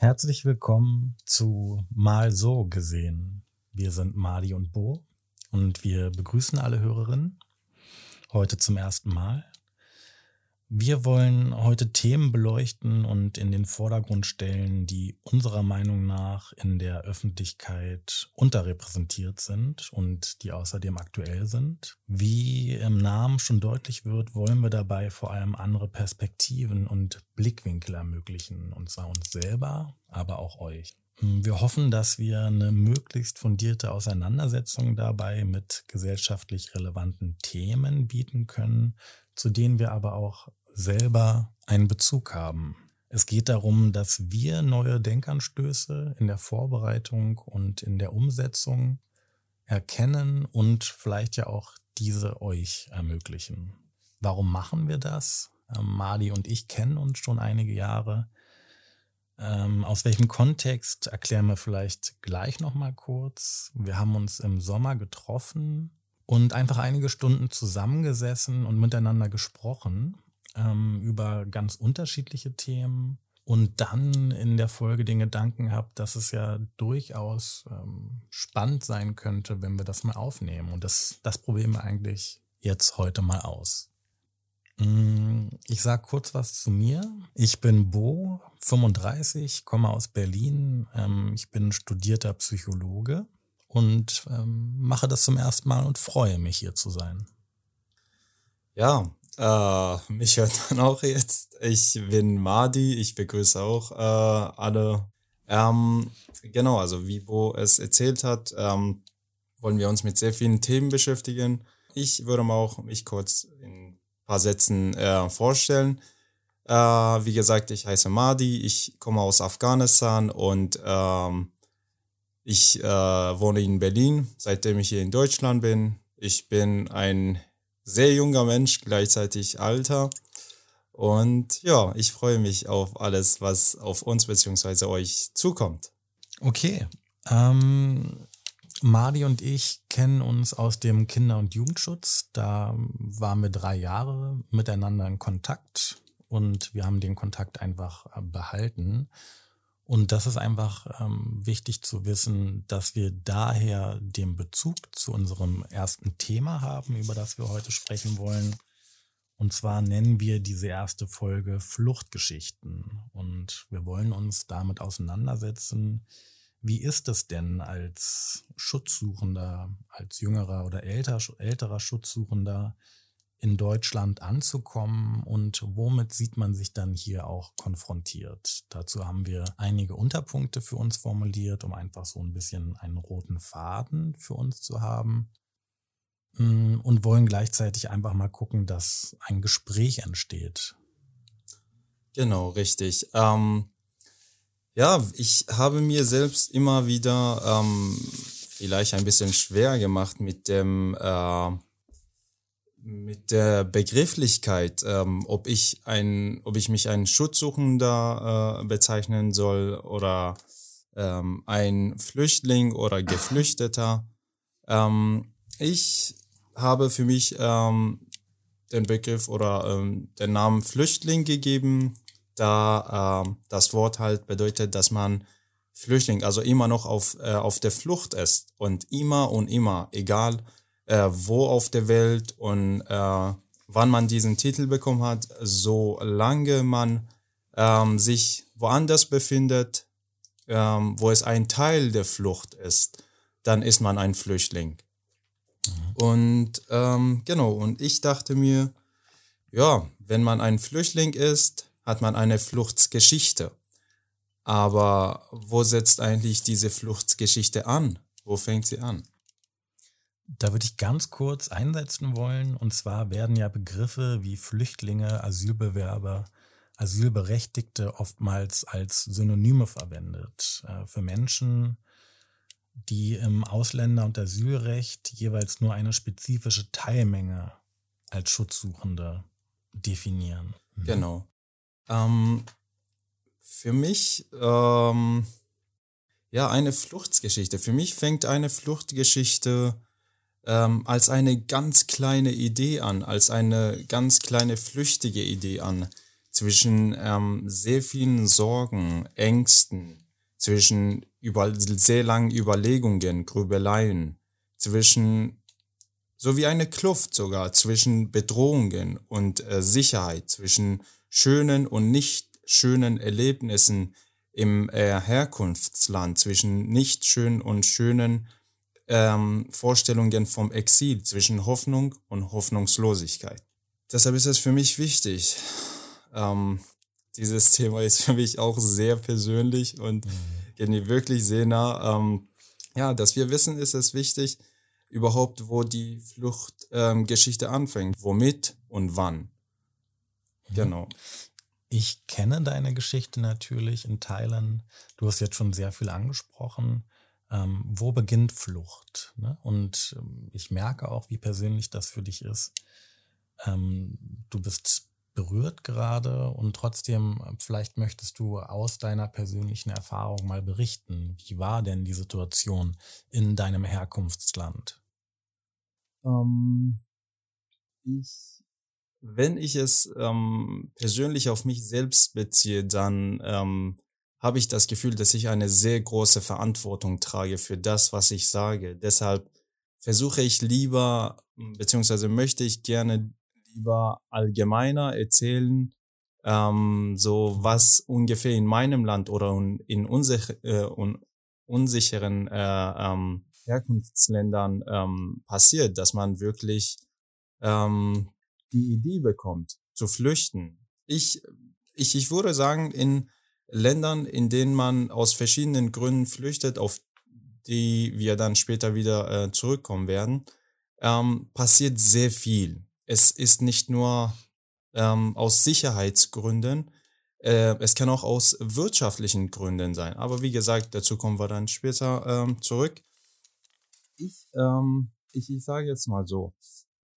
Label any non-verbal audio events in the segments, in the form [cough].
Herzlich willkommen zu Mal so gesehen. Wir sind Mali und Bo und wir begrüßen alle Hörerinnen heute zum ersten Mal. Wir wollen heute Themen beleuchten und in den Vordergrund stellen, die unserer Meinung nach in der Öffentlichkeit unterrepräsentiert sind und die außerdem aktuell sind. Wie im Namen schon deutlich wird, wollen wir dabei vor allem andere Perspektiven und Blickwinkel ermöglichen, und zwar uns selber, aber auch euch. Wir hoffen, dass wir eine möglichst fundierte Auseinandersetzung dabei mit gesellschaftlich relevanten Themen bieten können, zu denen wir aber auch selber einen Bezug haben. Es geht darum, dass wir neue Denkanstöße in der Vorbereitung und in der Umsetzung erkennen und vielleicht ja auch diese euch ermöglichen. Warum machen wir das? Ähm, Mali und ich kennen uns schon einige Jahre. Ähm, aus welchem Kontext erklären wir vielleicht gleich nochmal kurz. Wir haben uns im Sommer getroffen und einfach einige Stunden zusammengesessen und miteinander gesprochen ähm, über ganz unterschiedliche Themen und dann in der Folge den Gedanken habe, dass es ja durchaus ähm, spannend sein könnte, wenn wir das mal aufnehmen. Und das, das probieren wir eigentlich jetzt heute mal aus. Mm, ich sage kurz was zu mir. Ich bin Bo, 35, komme aus Berlin. Ähm, ich bin studierter Psychologe und ähm, mache das zum ersten Mal und freue mich hier zu sein. Ja, äh, mich hört [laughs] man auch jetzt. Ich bin Madi, ich begrüße auch äh, alle. Ähm, genau, also wie Bo es erzählt hat, ähm, wollen wir uns mit sehr vielen Themen beschäftigen. Ich würde mal auch mich kurz in ein paar Sätzen äh, vorstellen. Wie gesagt, ich heiße Madi, ich komme aus Afghanistan und ähm, ich wohne in Berlin, seitdem ich hier in Deutschland bin. Ich bin ein sehr junger Mensch, gleichzeitig alter. Und ja, ich freue mich auf alles, was auf uns bzw. euch zukommt. Okay. Ähm, Madi und ich kennen uns aus dem Kinder- und Jugendschutz. Da waren wir drei Jahre miteinander in Kontakt und wir haben den Kontakt einfach behalten. Und das ist einfach ähm, wichtig zu wissen, dass wir daher den Bezug zu unserem ersten Thema haben, über das wir heute sprechen wollen. Und zwar nennen wir diese erste Folge Fluchtgeschichten. Und wir wollen uns damit auseinandersetzen, wie ist es denn als Schutzsuchender, als jüngerer oder älter, älterer Schutzsuchender, in Deutschland anzukommen und womit sieht man sich dann hier auch konfrontiert. Dazu haben wir einige Unterpunkte für uns formuliert, um einfach so ein bisschen einen roten Faden für uns zu haben mm, und wollen gleichzeitig einfach mal gucken, dass ein Gespräch entsteht. Genau, richtig. Ähm, ja, ich habe mir selbst immer wieder ähm, vielleicht ein bisschen schwer gemacht mit dem äh, mit der Begrifflichkeit, ähm, ob ich ein, ob ich mich ein Schutzsuchender äh, bezeichnen soll oder ähm, ein Flüchtling oder Geflüchteter. Ähm, ich habe für mich ähm, den Begriff oder ähm, den Namen Flüchtling gegeben, da äh, das Wort halt bedeutet, dass man Flüchtling, also immer noch auf, äh, auf der Flucht ist und immer und immer, egal äh, wo auf der Welt und äh, wann man diesen Titel bekommen hat, solange man ähm, sich woanders befindet, ähm, wo es ein Teil der Flucht ist, dann ist man ein Flüchtling. Mhm. Und ähm, genau, und ich dachte mir, ja, wenn man ein Flüchtling ist, hat man eine Fluchtsgeschichte. Aber wo setzt eigentlich diese Fluchtsgeschichte an? Wo fängt sie an? Da würde ich ganz kurz einsetzen wollen. Und zwar werden ja Begriffe wie Flüchtlinge, Asylbewerber, Asylberechtigte oftmals als Synonyme verwendet äh, für Menschen, die im Ausländer- und Asylrecht jeweils nur eine spezifische Teilmenge als Schutzsuchende definieren. Mhm. Genau. Ähm, für mich, ähm, ja, eine Fluchtsgeschichte. Für mich fängt eine Fluchtgeschichte ähm, als eine ganz kleine Idee an, als eine ganz kleine flüchtige Idee an. zwischen ähm, sehr vielen Sorgen, Ängsten, zwischen über, sehr langen Überlegungen, Grübeleien, zwischen so wie eine Kluft sogar zwischen Bedrohungen und äh, Sicherheit, zwischen schönen und nicht schönen Erlebnissen im äh, Herkunftsland, zwischen nicht schönen und schönen ähm, Vorstellungen vom Exil, zwischen Hoffnung und Hoffnungslosigkeit. Deshalb ist es für mich wichtig. Ähm, dieses [laughs] Thema ist für mich auch sehr persönlich und mhm. geht mir wirklich sehr nah. Ähm, ja, dass wir wissen, ist es wichtig, überhaupt, wo die Fluchtgeschichte ähm, anfängt, womit und wann. Mhm. Genau. Ich kenne deine Geschichte natürlich in Teilen. Du hast jetzt schon sehr viel angesprochen. Ähm, wo beginnt Flucht? Ne? Und ähm, ich merke auch, wie persönlich das für dich ist. Ähm, du bist berührt gerade und trotzdem, äh, vielleicht möchtest du aus deiner persönlichen Erfahrung mal berichten. Wie war denn die Situation in deinem Herkunftsland? Ähm, ich wenn ich es ähm, persönlich auf mich selbst beziehe, dann ähm, habe ich das Gefühl, dass ich eine sehr große Verantwortung trage für das, was ich sage. Deshalb versuche ich lieber, beziehungsweise möchte ich gerne lieber allgemeiner erzählen, ähm, so was ungefähr in meinem Land oder in unsich äh, unsicheren äh, ähm, Herkunftsländern ähm, passiert, dass man wirklich ähm, die Idee bekommt, zu flüchten. Ich, ich, ich würde sagen, in Ländern, in denen man aus verschiedenen Gründen flüchtet, auf die wir dann später wieder äh, zurückkommen werden, ähm, passiert sehr viel. Es ist nicht nur ähm, aus Sicherheitsgründen, äh, es kann auch aus wirtschaftlichen Gründen sein. Aber wie gesagt, dazu kommen wir dann später ähm, zurück. Ich, ähm, ich, ich sage jetzt mal so,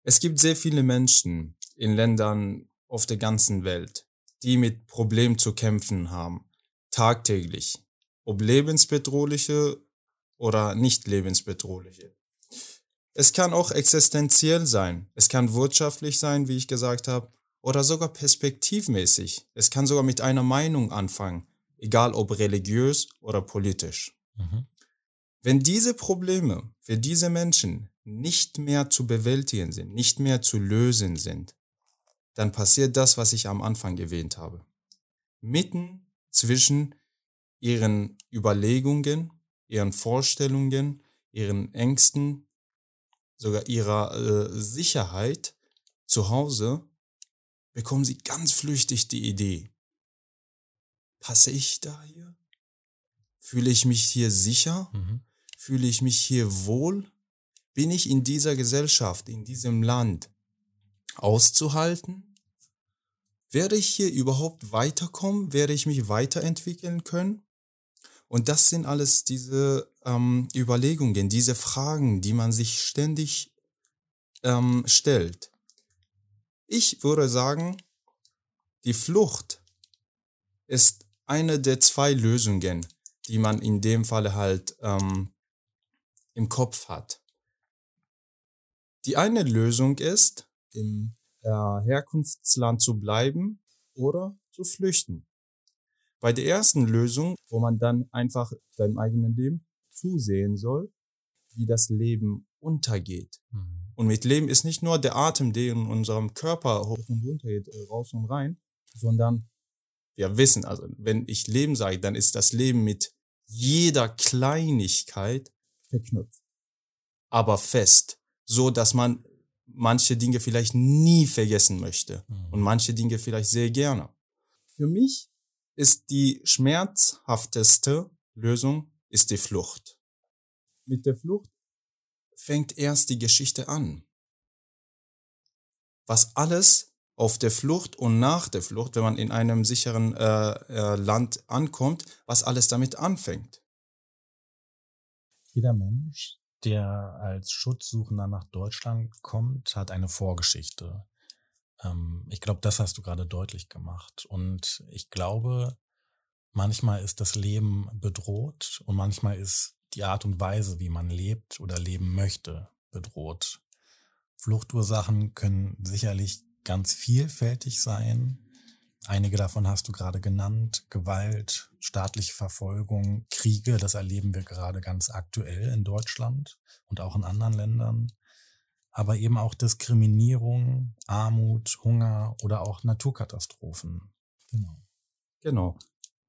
es gibt sehr viele Menschen in Ländern auf der ganzen Welt, die mit Problemen zu kämpfen haben, tagtäglich, ob lebensbedrohliche oder nicht lebensbedrohliche. Es kann auch existenziell sein, es kann wirtschaftlich sein, wie ich gesagt habe, oder sogar perspektivmäßig. Es kann sogar mit einer Meinung anfangen, egal ob religiös oder politisch. Mhm. Wenn diese Probleme für diese Menschen nicht mehr zu bewältigen sind, nicht mehr zu lösen sind, dann passiert das, was ich am Anfang erwähnt habe. Mitten zwischen ihren Überlegungen, ihren Vorstellungen, ihren Ängsten, sogar ihrer äh, Sicherheit zu Hause, bekommen sie ganz flüchtig die Idee. Passe ich da hier? Fühle ich mich hier sicher? Mhm. Fühle ich mich hier wohl? bin ich in dieser Gesellschaft, in diesem Land auszuhalten? Werde ich hier überhaupt weiterkommen? Werde ich mich weiterentwickeln können? Und das sind alles diese ähm, Überlegungen, diese Fragen, die man sich ständig ähm, stellt. Ich würde sagen, die Flucht ist eine der zwei Lösungen, die man in dem Falle halt ähm, im Kopf hat. Die eine Lösung ist, im äh, Herkunftsland zu bleiben oder zu flüchten. Bei der ersten Lösung, wo man dann einfach seinem eigenen Leben zusehen soll, wie das Leben untergeht. Mhm. Und mit Leben ist nicht nur der Atem, der in unserem Körper hoch und runter geht, äh, raus und rein, sondern wir wissen, also wenn ich Leben sage, dann ist das Leben mit jeder Kleinigkeit verknüpft, aber fest so, dass man manche Dinge vielleicht nie vergessen möchte mhm. und manche Dinge vielleicht sehr gerne. Für mich ist die schmerzhafteste Lösung ist die Flucht. Mit der Flucht fängt erst die Geschichte an. Was alles auf der Flucht und nach der Flucht, wenn man in einem sicheren äh, äh, Land ankommt, was alles damit anfängt. Jeder Mensch der als Schutzsuchender nach Deutschland kommt, hat eine Vorgeschichte. Ähm, ich glaube, das hast du gerade deutlich gemacht. Und ich glaube, manchmal ist das Leben bedroht und manchmal ist die Art und Weise, wie man lebt oder leben möchte, bedroht. Fluchtursachen können sicherlich ganz vielfältig sein. Einige davon hast du gerade genannt. Gewalt, staatliche Verfolgung, Kriege, das erleben wir gerade ganz aktuell in Deutschland und auch in anderen Ländern. Aber eben auch Diskriminierung, Armut, Hunger oder auch Naturkatastrophen. Genau. Genau.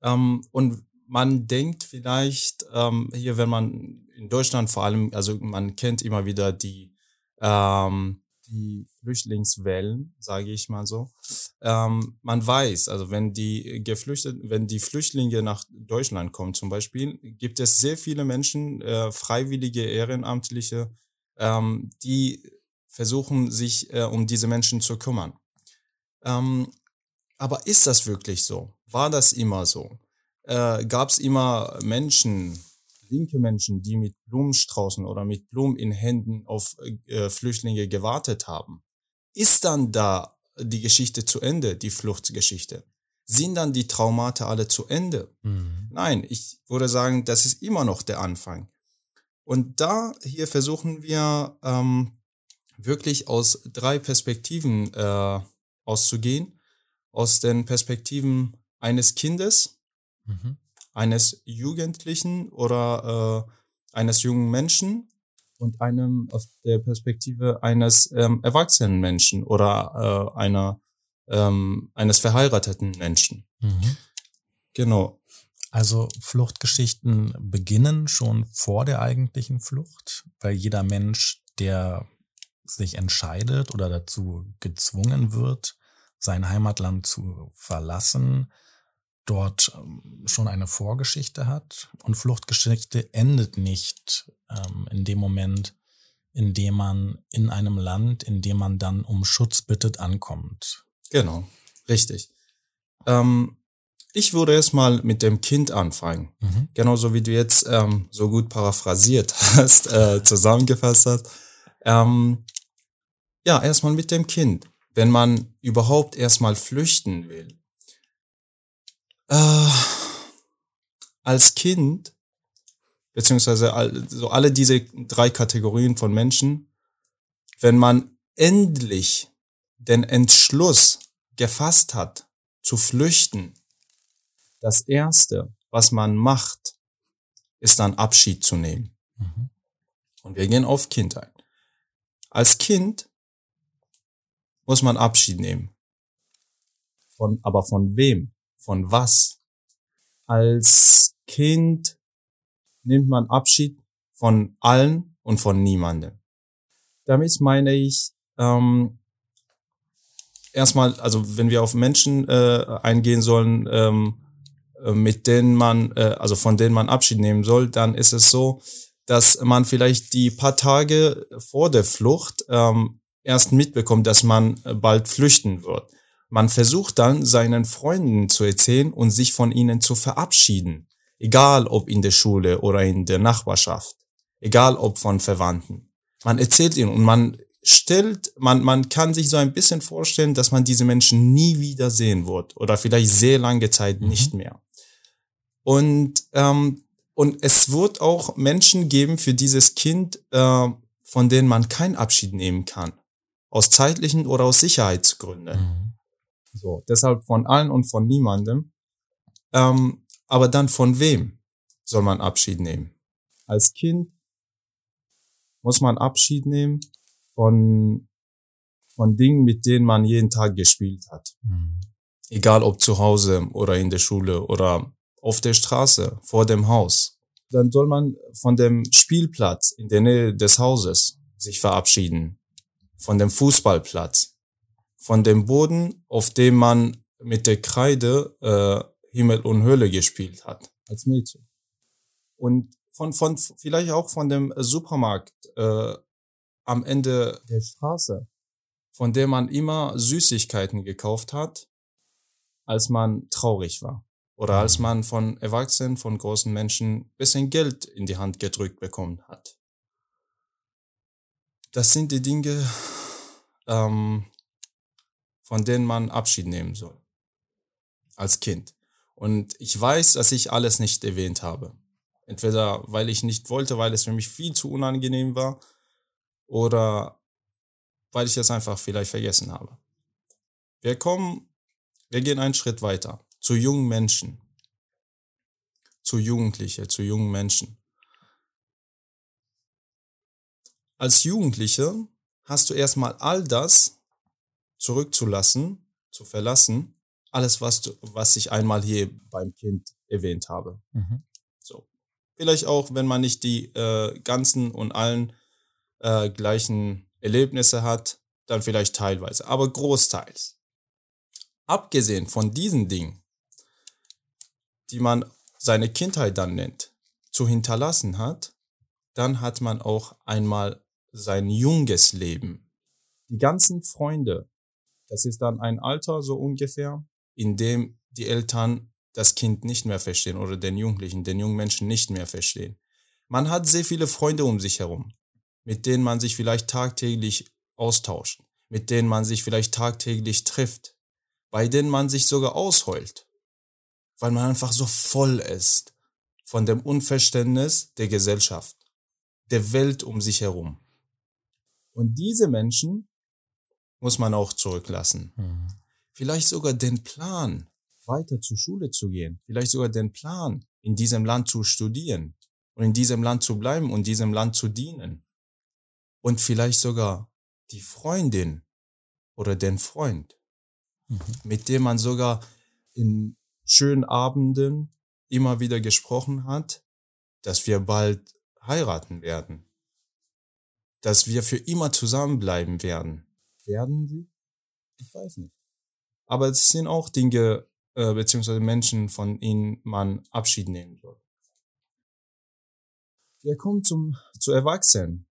Ähm, und man denkt vielleicht ähm, hier, wenn man in Deutschland vor allem, also man kennt immer wieder die, ähm, die Flüchtlingswellen, sage ich mal so. Ähm, man weiß, also wenn die Geflüchteten, wenn die Flüchtlinge nach Deutschland kommen zum Beispiel, gibt es sehr viele Menschen, äh, freiwillige Ehrenamtliche, ähm, die versuchen, sich äh, um diese Menschen zu kümmern. Ähm, aber ist das wirklich so? War das immer so? Äh, Gab es immer Menschen, linke Menschen, die mit Blumenstraußen oder mit Blumen in Händen auf äh, Flüchtlinge gewartet haben? Ist dann da die Geschichte zu Ende, die Fluchtgeschichte? Sind dann die Traumate alle zu Ende? Mhm. Nein, ich würde sagen, das ist immer noch der Anfang. Und da hier versuchen wir ähm, wirklich aus drei Perspektiven äh, auszugehen aus den Perspektiven eines Kindes, mhm. Eines Jugendlichen oder äh, eines jungen Menschen und einem aus der Perspektive eines ähm, erwachsenen Menschen oder äh, einer ähm, eines verheirateten Menschen. Mhm. Genau. Also Fluchtgeschichten beginnen schon vor der eigentlichen Flucht, weil jeder Mensch, der sich entscheidet oder dazu gezwungen wird, sein Heimatland zu verlassen, dort ähm, schon eine Vorgeschichte hat. Und Fluchtgeschichte endet nicht ähm, in dem Moment, in dem man in einem Land, in dem man dann um Schutz bittet, ankommt. Genau, richtig. Ähm, ich würde erstmal mit dem Kind anfangen. Mhm. Genauso wie du jetzt ähm, so gut paraphrasiert [laughs] hast, äh, zusammengefasst hast. Ähm, ja, erstmal mit dem Kind wenn man überhaupt erstmal flüchten will. Äh, als Kind, beziehungsweise all, so alle diese drei Kategorien von Menschen, wenn man endlich den Entschluss gefasst hat, zu flüchten, das Erste, was man macht, ist dann Abschied zu nehmen. Mhm. Und wir gehen auf Kindheit. Als Kind muss man Abschied nehmen. Von, aber von wem? Von was? Als Kind nimmt man Abschied von allen und von niemandem. Damit meine ich, ähm, erstmal, also wenn wir auf Menschen äh, eingehen sollen, ähm, äh, mit denen man, äh, also von denen man Abschied nehmen soll, dann ist es so, dass man vielleicht die paar Tage vor der Flucht ähm, erst mitbekommt, dass man äh, bald flüchten wird. Man versucht dann seinen Freunden zu erzählen und sich von ihnen zu verabschieden. Egal ob in der Schule oder in der Nachbarschaft. Egal ob von Verwandten. Man erzählt ihnen und man stellt, man, man kann sich so ein bisschen vorstellen, dass man diese Menschen nie wieder sehen wird oder vielleicht sehr lange Zeit mhm. nicht mehr. Und, ähm, und es wird auch Menschen geben für dieses Kind, äh, von denen man keinen Abschied nehmen kann. Aus zeitlichen oder aus Sicherheitsgründen. Mhm. So, deshalb von allen und von niemandem. Ähm, aber dann von wem soll man Abschied nehmen? Als Kind muss man Abschied nehmen von, von Dingen, mit denen man jeden Tag gespielt hat. Mhm. Egal ob zu Hause oder in der Schule oder auf der Straße, vor dem Haus. Dann soll man von dem Spielplatz in der Nähe des Hauses sich verabschieden von dem Fußballplatz, von dem Boden, auf dem man mit der Kreide äh, Himmel und Hölle gespielt hat als Mädchen. Und von, von vielleicht auch von dem Supermarkt äh, am Ende der Straße, von dem man immer Süßigkeiten gekauft hat, als man traurig war. Oder als man von Erwachsenen, von großen Menschen bisschen Geld in die Hand gedrückt bekommen hat. Das sind die Dinge, ähm, von denen man Abschied nehmen soll. Als Kind. Und ich weiß, dass ich alles nicht erwähnt habe. Entweder weil ich nicht wollte, weil es für mich viel zu unangenehm war, oder weil ich es einfach vielleicht vergessen habe. Wir kommen Wir gehen einen Schritt weiter. Zu jungen Menschen. Zu Jugendliche, zu jungen Menschen. Als Jugendliche hast du erstmal all das zurückzulassen, zu verlassen, alles, was, du, was ich einmal hier beim Kind erwähnt habe. Mhm. So. Vielleicht auch, wenn man nicht die äh, ganzen und allen äh, gleichen Erlebnisse hat, dann vielleicht teilweise, aber großteils. Abgesehen von diesen Dingen, die man seine Kindheit dann nennt, zu hinterlassen hat, dann hat man auch einmal sein junges Leben. Die ganzen Freunde, das ist dann ein Alter so ungefähr, in dem die Eltern das Kind nicht mehr verstehen oder den Jugendlichen, den jungen Menschen nicht mehr verstehen. Man hat sehr viele Freunde um sich herum, mit denen man sich vielleicht tagtäglich austauscht, mit denen man sich vielleicht tagtäglich trifft, bei denen man sich sogar ausheult, weil man einfach so voll ist von dem Unverständnis der Gesellschaft, der Welt um sich herum. Und diese Menschen muss man auch zurücklassen. Mhm. Vielleicht sogar den Plan, weiter zur Schule zu gehen, vielleicht sogar den Plan, in diesem Land zu studieren und in diesem Land zu bleiben und diesem Land zu dienen. Und vielleicht sogar die Freundin oder den Freund, mhm. mit dem man sogar in schönen Abenden immer wieder gesprochen hat, dass wir bald heiraten werden, dass wir für immer zusammenbleiben werden. Werden sie? Ich weiß nicht. Aber es sind auch Dinge, äh, beziehungsweise Menschen, von ihnen man Abschied nehmen soll. Wir kommen zum, zu Erwachsenen.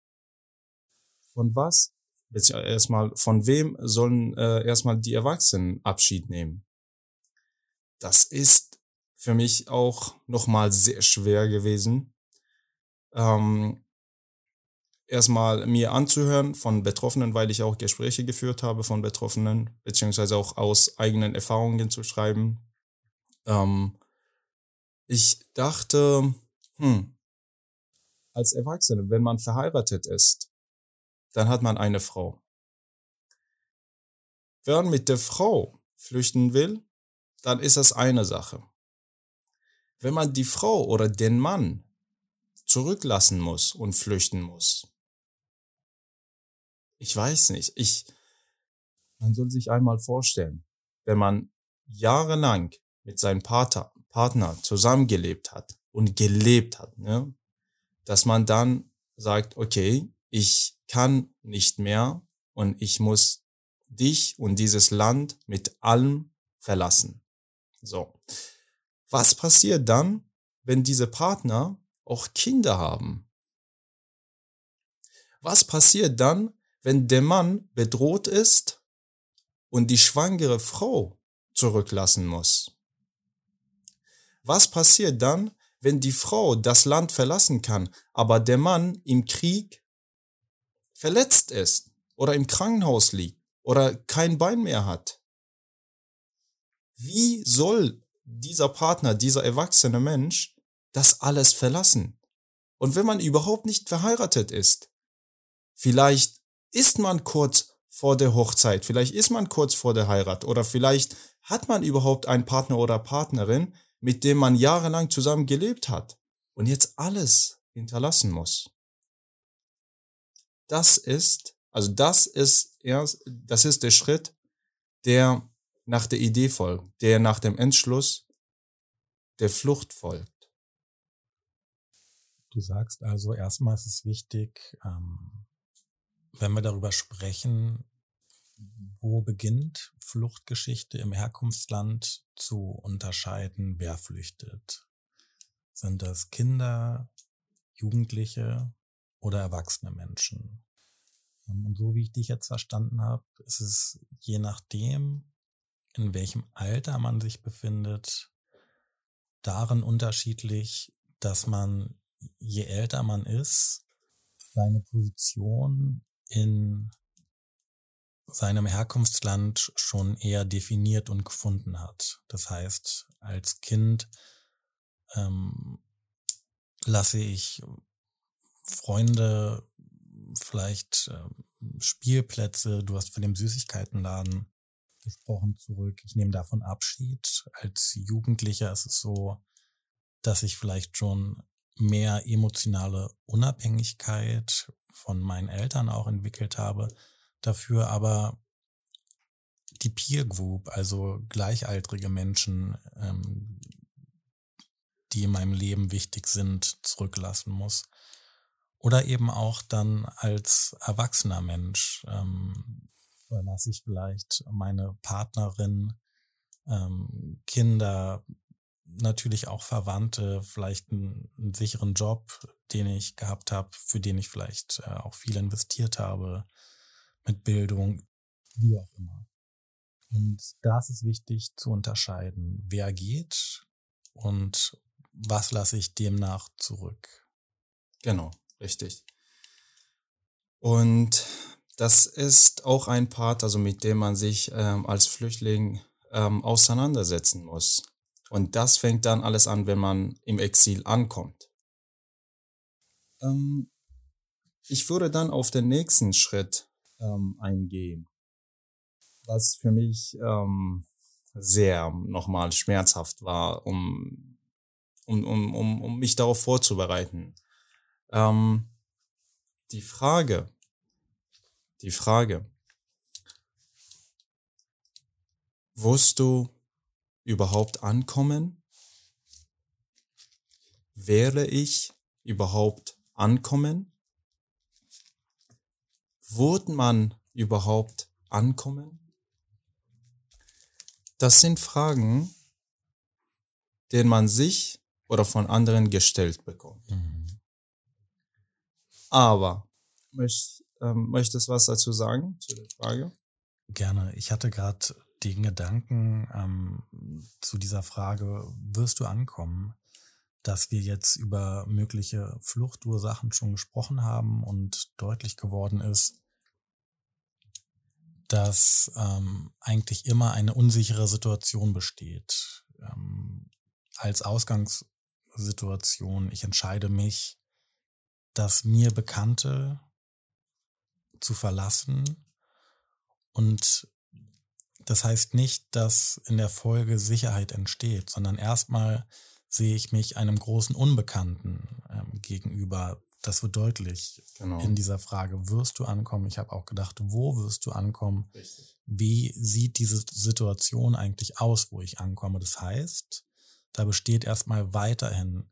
Von was erstmal, von wem sollen äh, erstmal die Erwachsenen Abschied nehmen? Das ist für mich auch nochmal sehr schwer gewesen. Ähm, erstmal mir anzuhören von Betroffenen, weil ich auch Gespräche geführt habe von Betroffenen, beziehungsweise auch aus eigenen Erfahrungen zu schreiben. Ähm, ich dachte, hm, als Erwachsene, wenn man verheiratet ist, dann hat man eine Frau. Wenn man mit der Frau flüchten will, dann ist das eine Sache. Wenn man die Frau oder den Mann zurücklassen muss und flüchten muss, ich weiß nicht, ich, man soll sich einmal vorstellen, wenn man jahrelang mit seinem Partner, Partner zusammengelebt hat und gelebt hat, ne, dass man dann sagt, okay, ich kann nicht mehr und ich muss dich und dieses Land mit allem verlassen. So. Was passiert dann, wenn diese Partner auch Kinder haben? Was passiert dann, wenn der Mann bedroht ist und die schwangere Frau zurücklassen muss? Was passiert dann, wenn die Frau das Land verlassen kann, aber der Mann im Krieg verletzt ist oder im Krankenhaus liegt oder kein Bein mehr hat? Wie soll dieser Partner, dieser erwachsene Mensch das alles verlassen? Und wenn man überhaupt nicht verheiratet ist, vielleicht ist man kurz vor der Hochzeit, vielleicht ist man kurz vor der Heirat oder vielleicht hat man überhaupt einen Partner oder Partnerin, mit dem man jahrelang zusammen gelebt hat und jetzt alles hinterlassen muss. Das ist, also das ist erst, das ist der Schritt, der nach der Idee folgt, der nach dem Entschluss der Flucht folgt. Du sagst also, erstmal ist es wichtig, ähm, wenn wir darüber sprechen, wo beginnt Fluchtgeschichte im Herkunftsland zu unterscheiden, wer flüchtet. Sind das Kinder, Jugendliche oder erwachsene Menschen? Ähm, und so wie ich dich jetzt verstanden habe, ist es je nachdem, in welchem Alter man sich befindet, darin unterschiedlich, dass man, je älter man ist, seine Position in seinem Herkunftsland schon eher definiert und gefunden hat. Das heißt, als Kind ähm, lasse ich Freunde, vielleicht äh, Spielplätze, du hast von dem Süßigkeitenladen ausgesprochen zurück. Ich nehme davon Abschied. Als Jugendlicher ist es so, dass ich vielleicht schon mehr emotionale Unabhängigkeit von meinen Eltern auch entwickelt habe. Dafür aber die Peer Group, also gleichaltrige Menschen, ähm, die in meinem Leben wichtig sind, zurücklassen muss. Oder eben auch dann als erwachsener Mensch ähm, verlasse ich vielleicht meine Partnerin, ähm, Kinder, natürlich auch Verwandte, vielleicht einen, einen, sicheren Job, den ich gehabt habe, für den ich vielleicht äh, auch viel investiert habe, mit Bildung, wie auch immer. Und da ist wichtig zu unterscheiden, wer geht und was lasse ich demnach zurück. Genau, richtig. Und das ist auch ein Part, also mit dem man sich ähm, als Flüchtling ähm, auseinandersetzen muss. Und das fängt dann alles an, wenn man im Exil ankommt. Ähm, ich würde dann auf den nächsten Schritt ähm, eingehen, was für mich ähm, sehr nochmal schmerzhaft war, um, um, um, um, um mich darauf vorzubereiten. Ähm, die Frage, die Frage, wirst du überhaupt ankommen? Wäre ich überhaupt ankommen? Wurde man überhaupt ankommen? Das sind Fragen, denen man sich oder von anderen gestellt bekommt. Mhm. Aber ähm, möchtest du was dazu sagen zu der Frage? Gerne. Ich hatte gerade den Gedanken ähm, zu dieser Frage, wirst du ankommen, dass wir jetzt über mögliche Fluchtursachen schon gesprochen haben und deutlich geworden ist, dass ähm, eigentlich immer eine unsichere Situation besteht. Ähm, als Ausgangssituation, ich entscheide mich, das mir Bekannte zu verlassen und das heißt nicht, dass in der Folge Sicherheit entsteht, sondern erstmal sehe ich mich einem großen Unbekannten ähm, gegenüber. Das wird deutlich genau. in dieser Frage, wirst du ankommen? Ich habe auch gedacht, wo wirst du ankommen? Richtig. Wie sieht diese Situation eigentlich aus, wo ich ankomme? Das heißt, da besteht erstmal weiterhin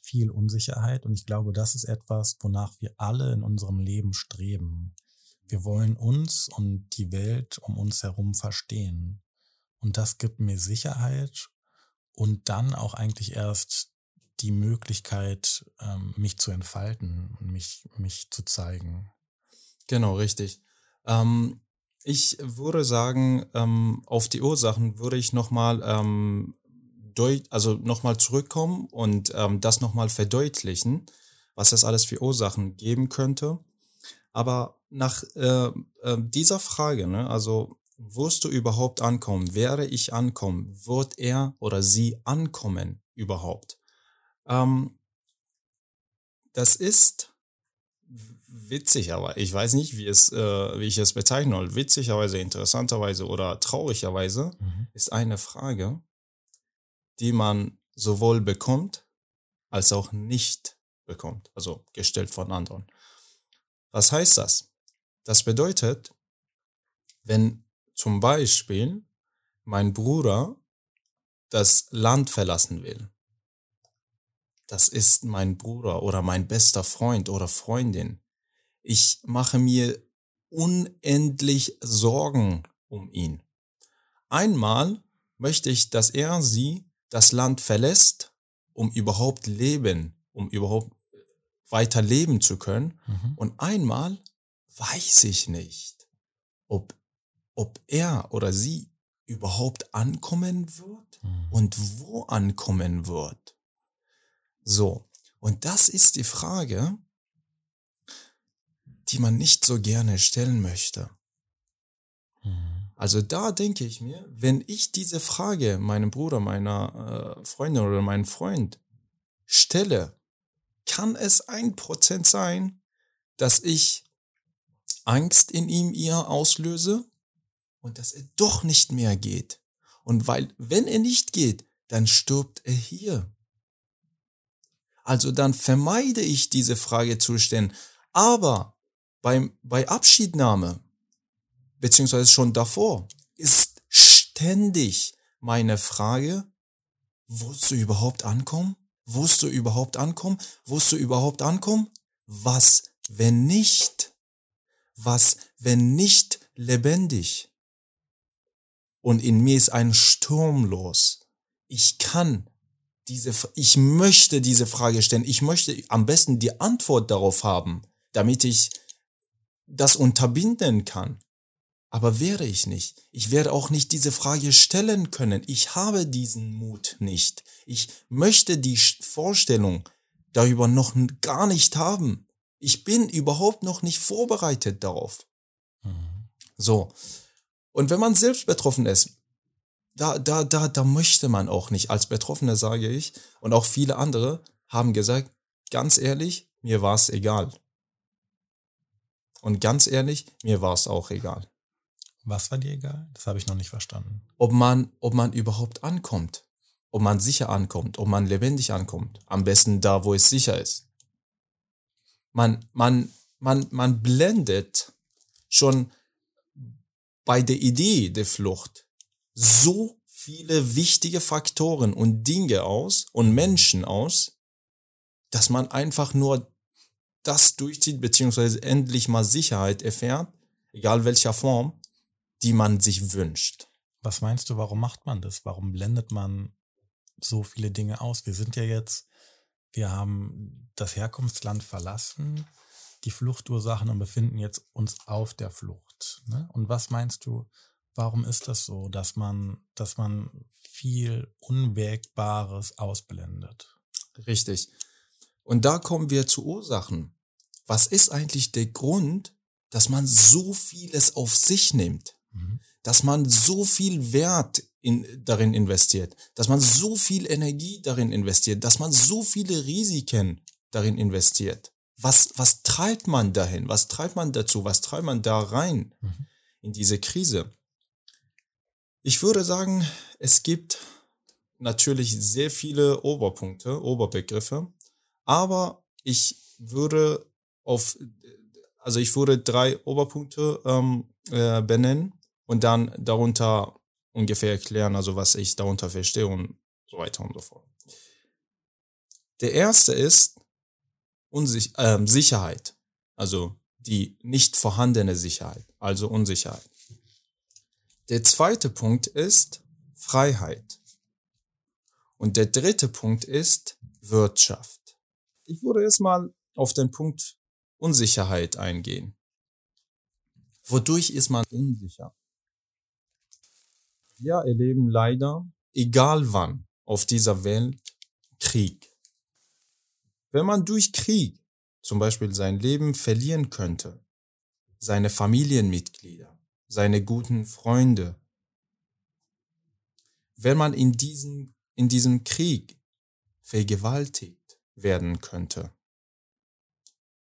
viel Unsicherheit und ich glaube, das ist etwas, wonach wir alle in unserem Leben streben. Wir wollen uns und die Welt um uns herum verstehen. Und das gibt mir Sicherheit und dann auch eigentlich erst die Möglichkeit, ähm, mich zu entfalten und mich, mich zu zeigen. Genau, richtig. Ähm, ich würde sagen, ähm, auf die Ursachen würde ich nochmal ähm, also noch zurückkommen und ähm, das nochmal verdeutlichen, was es alles für Ursachen geben könnte. Aber nach äh, äh, dieser Frage, ne, also wirst du überhaupt ankommen? Werde ich ankommen? Wird er oder sie ankommen überhaupt? Ähm, das ist witzig, aber ich weiß nicht, wie, es, äh, wie ich es bezeichnen soll. Witzigerweise, interessanterweise oder traurigerweise mhm. ist eine Frage, die man sowohl bekommt als auch nicht bekommt, also gestellt von anderen. Was heißt das? Das bedeutet, wenn zum Beispiel mein Bruder das Land verlassen will, das ist mein Bruder oder mein bester Freund oder Freundin. Ich mache mir unendlich Sorgen um ihn. Einmal möchte ich, dass er sie das Land verlässt, um überhaupt leben, um überhaupt weiter leben zu können. Mhm. Und einmal weiß ich nicht, ob, ob er oder sie überhaupt ankommen wird mhm. und wo ankommen wird. So, und das ist die Frage, die man nicht so gerne stellen möchte. Mhm. Also da denke ich mir, wenn ich diese Frage meinem Bruder, meiner äh, Freundin oder meinem Freund stelle, kann es ein Prozent sein, dass ich Angst in ihm ihr auslöse und dass er doch nicht mehr geht. Und weil, wenn er nicht geht, dann stirbt er hier. Also dann vermeide ich diese Frage zu stellen. Aber beim, bei Abschiednahme, beziehungsweise schon davor, ist ständig meine Frage, wirst du überhaupt ankommen? Wirst du überhaupt ankommen? Wirst du überhaupt ankommen? Was, wenn nicht? Was, wenn nicht lebendig? Und in mir ist ein Sturm los. Ich kann diese, ich möchte diese Frage stellen. Ich möchte am besten die Antwort darauf haben, damit ich das unterbinden kann. Aber wäre ich nicht. Ich werde auch nicht diese Frage stellen können. Ich habe diesen Mut nicht. Ich möchte die Vorstellung darüber noch gar nicht haben. Ich bin überhaupt noch nicht vorbereitet darauf. Mhm. So. Und wenn man selbst betroffen ist, da, da, da, da möchte man auch nicht. Als Betroffener sage ich, und auch viele andere haben gesagt, ganz ehrlich, mir war es egal. Und ganz ehrlich, mir war es auch egal. Was war dir egal? Das habe ich noch nicht verstanden. Ob man, ob man überhaupt ankommt. Ob man sicher ankommt, ob man lebendig ankommt. Am besten da, wo es sicher ist. Man, man, man, man blendet schon bei der Idee der Flucht so viele wichtige Faktoren und Dinge aus und Menschen aus, dass man einfach nur das durchzieht, beziehungsweise endlich mal Sicherheit erfährt, egal welcher Form, die man sich wünscht. Was meinst du, warum macht man das? Warum blendet man so viele Dinge aus? Wir sind ja jetzt, wir haben das Herkunftsland verlassen, die Fluchtursachen und befinden jetzt uns auf der Flucht. Ne? Und was meinst du, warum ist das so, dass man, dass man viel Unwägbares ausblendet? Richtig. Und da kommen wir zu Ursachen. Was ist eigentlich der Grund, dass man so vieles auf sich nimmt? Mhm. Dass man so viel Wert in, darin investiert, dass man so viel Energie darin investiert, dass man so viele Risiken darin investiert. Was, was treibt man dahin? Was treibt man dazu? Was treibt man da rein mhm. in diese Krise? Ich würde sagen, es gibt natürlich sehr viele Oberpunkte, Oberbegriffe, aber ich würde auf, also ich würde drei Oberpunkte ähm, äh, benennen und dann darunter ungefähr erklären, also was ich darunter verstehe und so weiter und so fort. Der erste ist Unsich äh, Sicherheit, also die nicht vorhandene Sicherheit, also Unsicherheit. Der zweite Punkt ist Freiheit. Und der dritte Punkt ist Wirtschaft. Ich würde erstmal auf den Punkt Unsicherheit eingehen. Wodurch ist man unsicher? Wir erleben leider, egal wann, auf dieser Welt Krieg. Wenn man durch Krieg zum Beispiel sein Leben verlieren könnte, seine Familienmitglieder, seine guten Freunde, wenn man in diesem, in diesem Krieg vergewaltigt werden könnte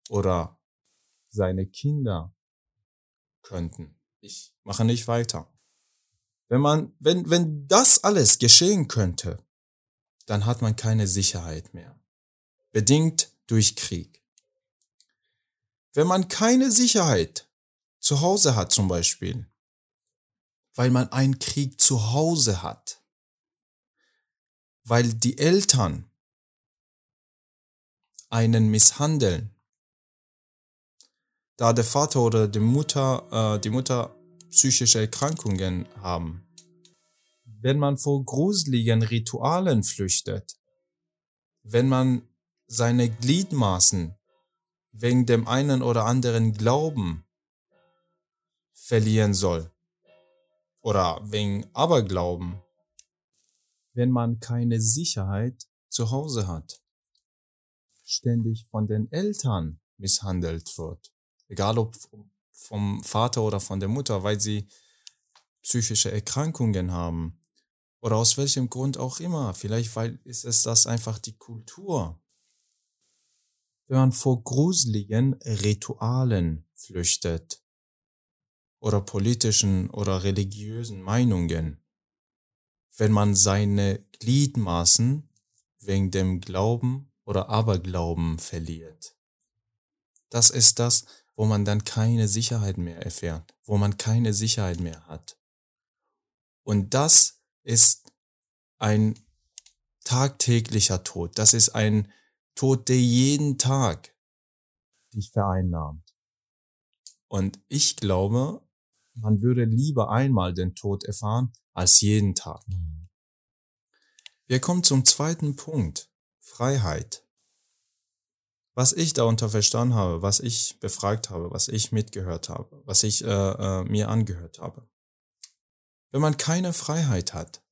oder seine Kinder könnten. Ich mache nicht weiter. Wenn man, wenn, wenn das alles geschehen könnte, dann hat man keine Sicherheit mehr. Bedingt durch Krieg. Wenn man keine Sicherheit zu Hause hat zum Beispiel, weil man einen Krieg zu Hause hat, weil die Eltern einen misshandeln, da der Vater oder die Mutter, äh, die Mutter psychische Erkrankungen haben. Wenn man vor gruseligen Ritualen flüchtet, wenn man seine Gliedmaßen wegen dem einen oder anderen Glauben verlieren soll oder wegen Aberglauben, wenn man keine Sicherheit zu Hause hat, ständig von den Eltern misshandelt wird, egal ob vom Vater oder von der Mutter, weil sie psychische Erkrankungen haben oder aus welchem Grund auch immer. Vielleicht weil ist es das einfach die Kultur. Wenn man vor gruseligen Ritualen flüchtet oder politischen oder religiösen Meinungen, wenn man seine Gliedmaßen wegen dem Glauben oder Aberglauben verliert. Das ist das, wo man dann keine Sicherheit mehr erfährt, wo man keine Sicherheit mehr hat. Und das ist ein tagtäglicher Tod. Das ist ein Tod, der jeden Tag dich vereinnahmt. Und ich glaube, man würde lieber einmal den Tod erfahren als jeden Tag. Mhm. Wir kommen zum zweiten Punkt. Freiheit. Was ich darunter verstanden habe, was ich befragt habe, was ich mitgehört habe, was ich äh, äh, mir angehört habe. Wenn man keine Freiheit hat,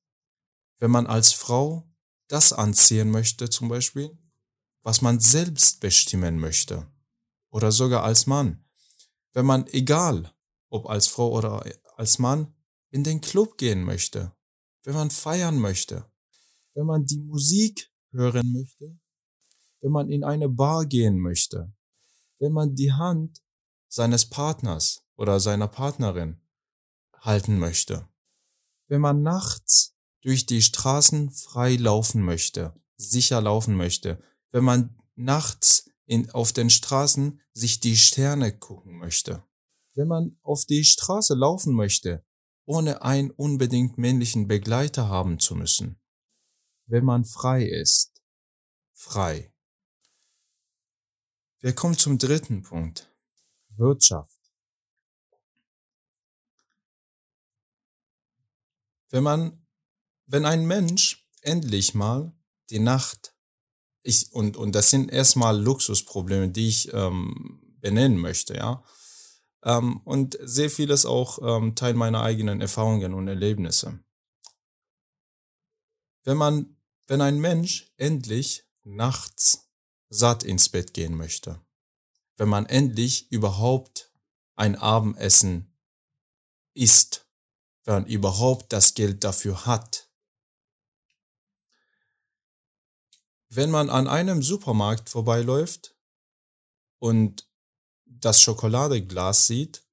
wenn man als Frau das anziehen möchte zum Beispiel, was man selbst bestimmen möchte, oder sogar als Mann, wenn man egal, ob als Frau oder als Mann, in den Club gehen möchte, wenn man feiern möchte, wenn man die Musik hören möchte, wenn man in eine Bar gehen möchte, wenn man die Hand seines Partners oder seiner Partnerin halten möchte, wenn man nachts durch die Straßen frei laufen möchte, sicher laufen möchte, wenn man nachts in, auf den Straßen sich die Sterne gucken möchte, wenn man auf die Straße laufen möchte, ohne einen unbedingt männlichen Begleiter haben zu müssen, wenn man frei ist. Frei. Wir kommen zum dritten Punkt. Wirtschaft. Wenn man, wenn ein Mensch endlich mal die Nacht, ich, und, und das sind erstmal Luxusprobleme, die ich ähm, benennen möchte, ja. Ähm, und sehr vieles auch ähm, Teil meiner eigenen Erfahrungen und Erlebnisse. Wenn man wenn ein Mensch endlich nachts satt ins Bett gehen möchte, wenn man endlich überhaupt ein Abendessen isst, wenn man überhaupt das Geld dafür hat, wenn man an einem Supermarkt vorbeiläuft und das Schokoladeglas sieht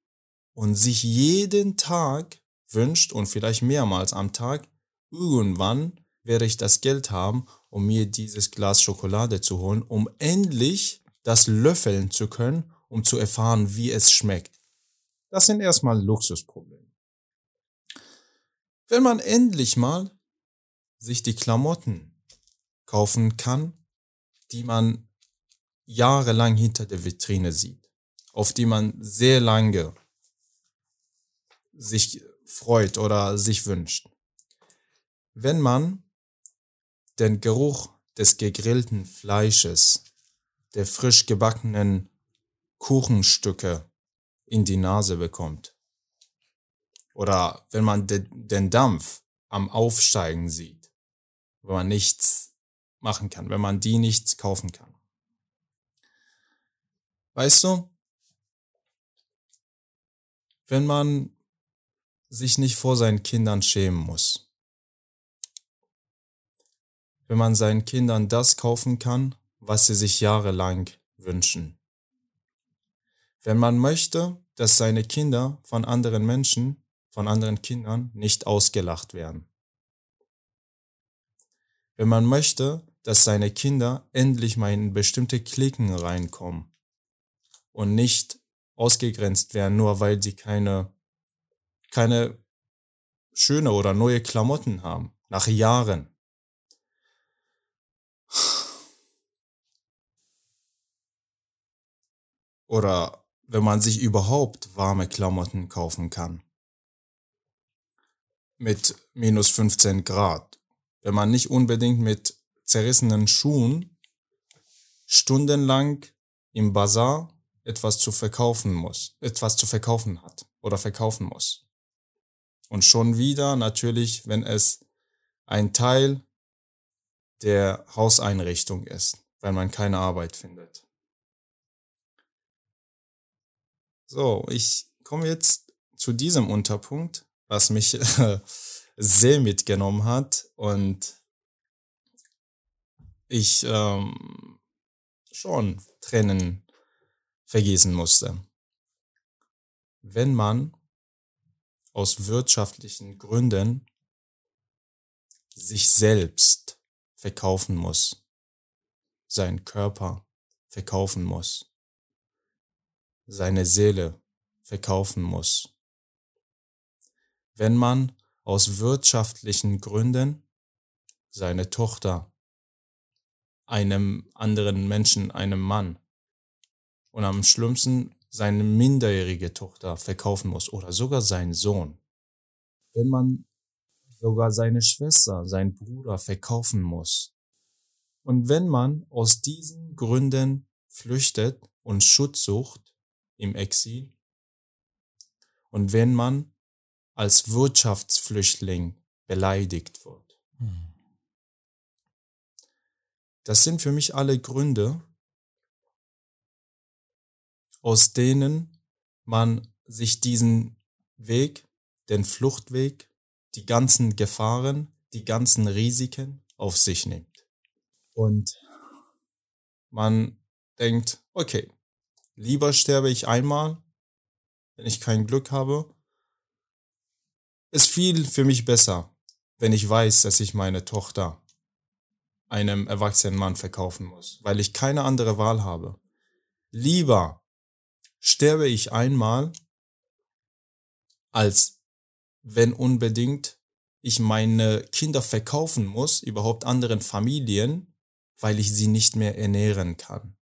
und sich jeden Tag wünscht und vielleicht mehrmals am Tag irgendwann werde ich das Geld haben, um mir dieses Glas Schokolade zu holen, um endlich das löffeln zu können, um zu erfahren, wie es schmeckt. Das sind erstmal Luxusprobleme. Wenn man endlich mal sich die Klamotten kaufen kann, die man jahrelang hinter der Vitrine sieht, auf die man sehr lange sich freut oder sich wünscht. Wenn man den Geruch des gegrillten Fleisches, der frisch gebackenen Kuchenstücke in die Nase bekommt. Oder wenn man de den Dampf am Aufsteigen sieht, wenn man nichts machen kann, wenn man die nichts kaufen kann. Weißt du, wenn man sich nicht vor seinen Kindern schämen muss, wenn man seinen Kindern das kaufen kann, was sie sich jahrelang wünschen. Wenn man möchte, dass seine Kinder von anderen Menschen, von anderen Kindern nicht ausgelacht werden. Wenn man möchte, dass seine Kinder endlich mal in bestimmte Klicken reinkommen und nicht ausgegrenzt werden, nur weil sie keine, keine schöne oder neue Klamotten haben, nach Jahren. Oder wenn man sich überhaupt warme Klamotten kaufen kann. Mit minus 15 Grad. Wenn man nicht unbedingt mit zerrissenen Schuhen stundenlang im Bazar etwas zu verkaufen muss, etwas zu verkaufen hat oder verkaufen muss. Und schon wieder natürlich, wenn es ein Teil der Hauseinrichtung ist, weil man keine Arbeit findet. So, ich komme jetzt zu diesem Unterpunkt, was mich [laughs] sehr mitgenommen hat und ich ähm, schon Tränen vergießen musste. Wenn man aus wirtschaftlichen Gründen sich selbst verkaufen muss, seinen Körper verkaufen muss, seine Seele verkaufen muss. Wenn man aus wirtschaftlichen Gründen seine Tochter einem anderen Menschen, einem Mann und am schlimmsten seine minderjährige Tochter verkaufen muss oder sogar seinen Sohn. Wenn man sogar seine Schwester, seinen Bruder verkaufen muss. Und wenn man aus diesen Gründen flüchtet und Schutz sucht im Exil, und wenn man als Wirtschaftsflüchtling beleidigt wird. Hm. Das sind für mich alle Gründe, aus denen man sich diesen Weg, den Fluchtweg, die ganzen Gefahren, die ganzen Risiken auf sich nimmt. Und man denkt, okay, lieber sterbe ich einmal, wenn ich kein Glück habe. Ist viel für mich besser, wenn ich weiß, dass ich meine Tochter einem erwachsenen Mann verkaufen muss, weil ich keine andere Wahl habe. Lieber sterbe ich einmal, als wenn unbedingt ich meine Kinder verkaufen muss, überhaupt anderen Familien, weil ich sie nicht mehr ernähren kann.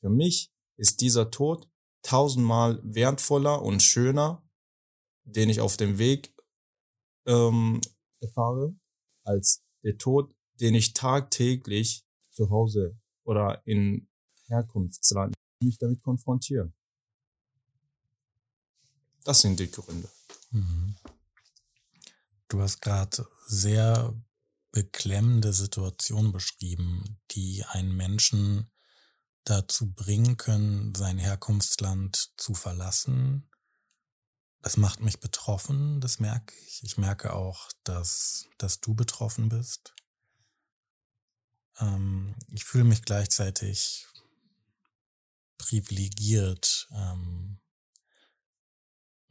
Für mich ist dieser Tod tausendmal wertvoller und schöner, den ich auf dem Weg ähm, erfahre, als der Tod, den ich tagtäglich zu Hause oder in Herkunftsland mich damit konfrontiere. Das sind die Gründe. Mhm. Du hast gerade sehr beklemmende Situationen beschrieben, die einen Menschen dazu bringen können, sein Herkunftsland zu verlassen. Das macht mich betroffen, das merke ich. Ich merke auch, dass, dass du betroffen bist. Ähm, ich fühle mich gleichzeitig privilegiert ähm,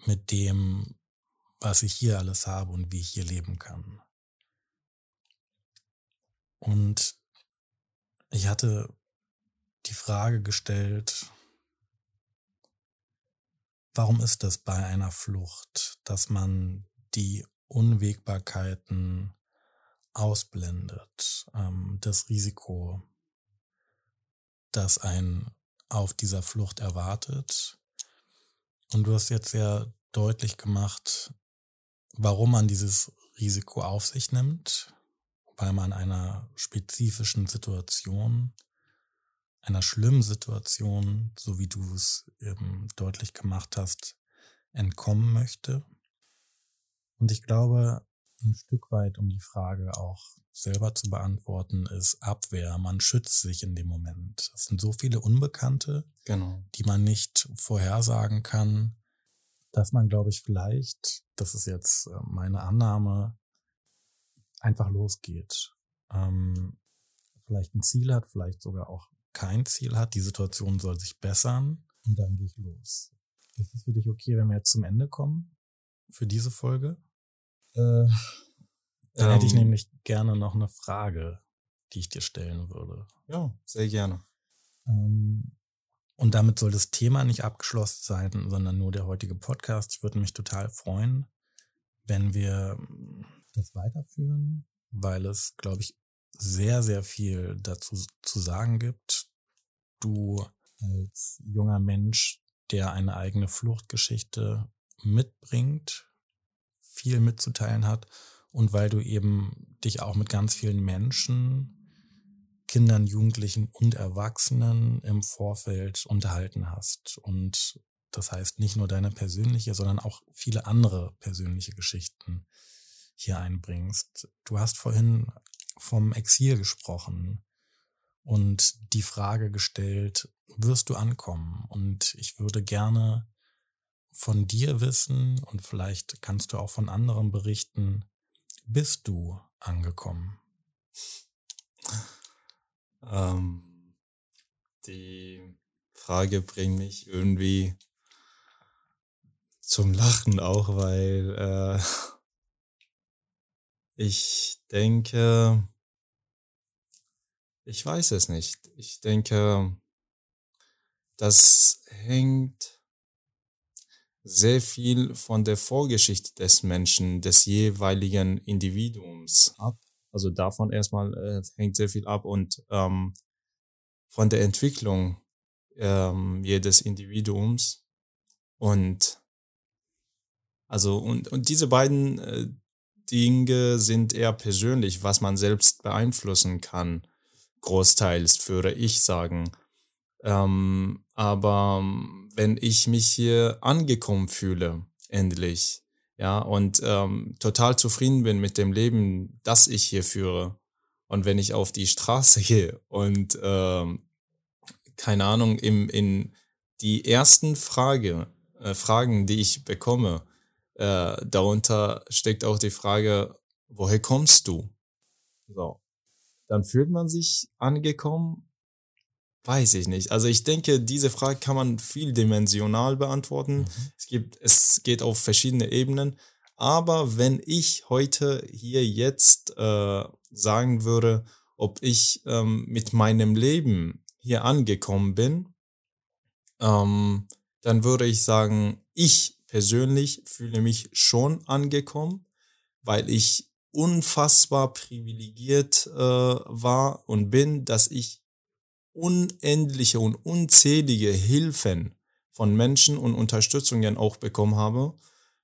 mit dem, was ich hier alles habe und wie ich hier leben kann. Und ich hatte die Frage gestellt, warum ist es bei einer Flucht, dass man die Unwägbarkeiten ausblendet, ähm, das Risiko, das ein auf dieser Flucht erwartet. Und du hast jetzt sehr deutlich gemacht, warum man dieses Risiko auf sich nimmt, weil man einer spezifischen Situation einer schlimmen Situation, so wie du es eben deutlich gemacht hast, entkommen möchte. Und ich glaube, ein Stück weit, um die Frage auch selber zu beantworten, ist Abwehr. Man schützt sich in dem Moment. Es sind so viele Unbekannte, genau. die man nicht vorhersagen kann, dass man, glaube ich, vielleicht, das ist jetzt äh, meine Annahme, einfach losgeht. Ähm, vielleicht ein Ziel hat, vielleicht sogar auch kein Ziel hat, die Situation soll sich bessern und dann gehe ich los. Ist es für dich okay, wenn wir jetzt zum Ende kommen für diese Folge? Äh, dann ähm, hätte ich ähm. nämlich gerne noch eine Frage, die ich dir stellen würde. Ja, sehr gerne. Ähm, und damit soll das Thema nicht abgeschlossen sein, sondern nur der heutige Podcast. Ich würde mich total freuen, wenn wir das weiterführen, weil es, glaube ich, sehr, sehr viel dazu zu sagen gibt. Du als junger Mensch, der eine eigene Fluchtgeschichte mitbringt, viel mitzuteilen hat und weil du eben dich auch mit ganz vielen Menschen, Kindern, Jugendlichen und Erwachsenen im Vorfeld unterhalten hast. Und das heißt nicht nur deine persönliche, sondern auch viele andere persönliche Geschichten hier einbringst. Du hast vorhin vom Exil gesprochen und die Frage gestellt, wirst du ankommen? Und ich würde gerne von dir wissen und vielleicht kannst du auch von anderen berichten, bist du angekommen? Ähm, die Frage bringt mich irgendwie zum Lachen auch, weil äh, [laughs] ich denke, ich weiß es nicht. Ich denke, das hängt sehr viel von der Vorgeschichte des Menschen, des jeweiligen Individuums ab. Also davon erstmal äh, hängt sehr viel ab und ähm, von der Entwicklung ähm, jedes Individuums. Und also und, und diese beiden äh, Dinge sind eher persönlich, was man selbst beeinflussen kann. Großteils würde ich sagen. Ähm, aber wenn ich mich hier angekommen fühle, endlich, ja, und ähm, total zufrieden bin mit dem Leben, das ich hier führe, und wenn ich auf die Straße [laughs] gehe und ähm, keine Ahnung, im, in die ersten Frage, äh, Fragen, die ich bekomme, äh, darunter steckt auch die Frage, woher kommst du? So. Dann fühlt man sich angekommen Weiß ich nicht. Also ich denke, diese Frage kann man vieldimensional beantworten. Mhm. Es gibt, es geht auf verschiedene Ebenen. Aber wenn ich heute hier jetzt äh, sagen würde, ob ich ähm, mit meinem Leben hier angekommen bin, ähm, dann würde ich sagen, ich persönlich fühle mich schon angekommen, weil ich unfassbar privilegiert äh, war und bin, dass ich unendliche und unzählige Hilfen von Menschen und Unterstützungen auch bekommen habe.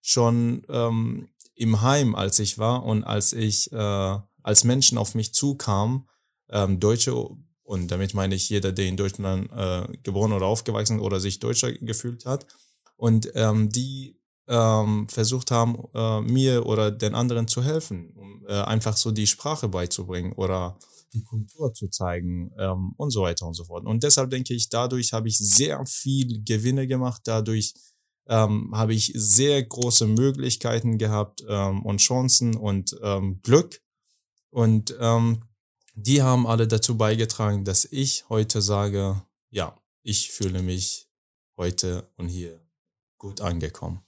Schon ähm, im Heim, als ich war und als ich, äh, als Menschen auf mich zukamen, ähm, Deutsche, und damit meine ich jeder, der in Deutschland äh, geboren oder aufgewachsen oder sich Deutscher gefühlt hat, und ähm, die ähm, versucht haben, äh, mir oder den anderen zu helfen, um äh, einfach so die Sprache beizubringen oder die Kultur zu zeigen ähm, und so weiter und so fort. Und deshalb denke ich, dadurch habe ich sehr viel Gewinne gemacht, dadurch ähm, habe ich sehr große Möglichkeiten gehabt ähm, und Chancen und ähm, Glück. Und ähm, die haben alle dazu beigetragen, dass ich heute sage, ja, ich fühle mich heute und hier gut angekommen.